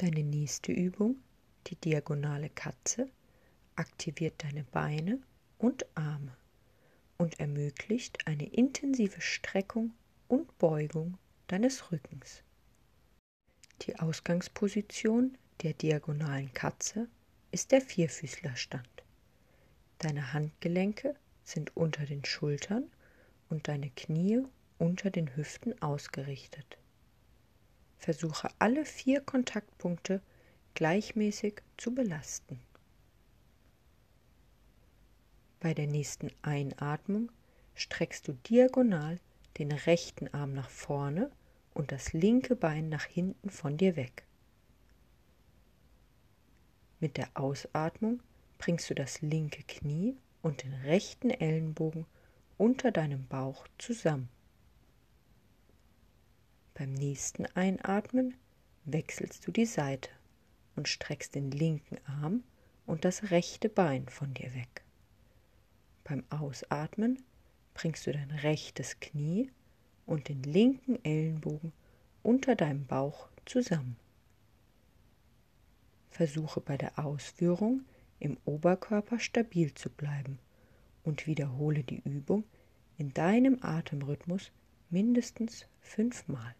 Deine nächste Übung, die diagonale Katze, aktiviert deine Beine und Arme und ermöglicht eine intensive Streckung und Beugung deines Rückens. Die Ausgangsposition der diagonalen Katze ist der Vierfüßlerstand. Deine Handgelenke sind unter den Schultern und deine Knie unter den Hüften ausgerichtet. Versuche alle vier Kontaktpunkte gleichmäßig zu belasten. Bei der nächsten Einatmung streckst du diagonal den rechten Arm nach vorne und das linke Bein nach hinten von dir weg. Mit der Ausatmung bringst du das linke Knie und den rechten Ellenbogen unter deinem Bauch zusammen. Beim nächsten Einatmen wechselst du die Seite und streckst den linken Arm und das rechte Bein von dir weg. Beim Ausatmen bringst du dein rechtes Knie und den linken Ellenbogen unter deinem Bauch zusammen. Versuche bei der Ausführung im Oberkörper stabil zu bleiben und wiederhole die Übung in deinem Atemrhythmus mindestens fünfmal.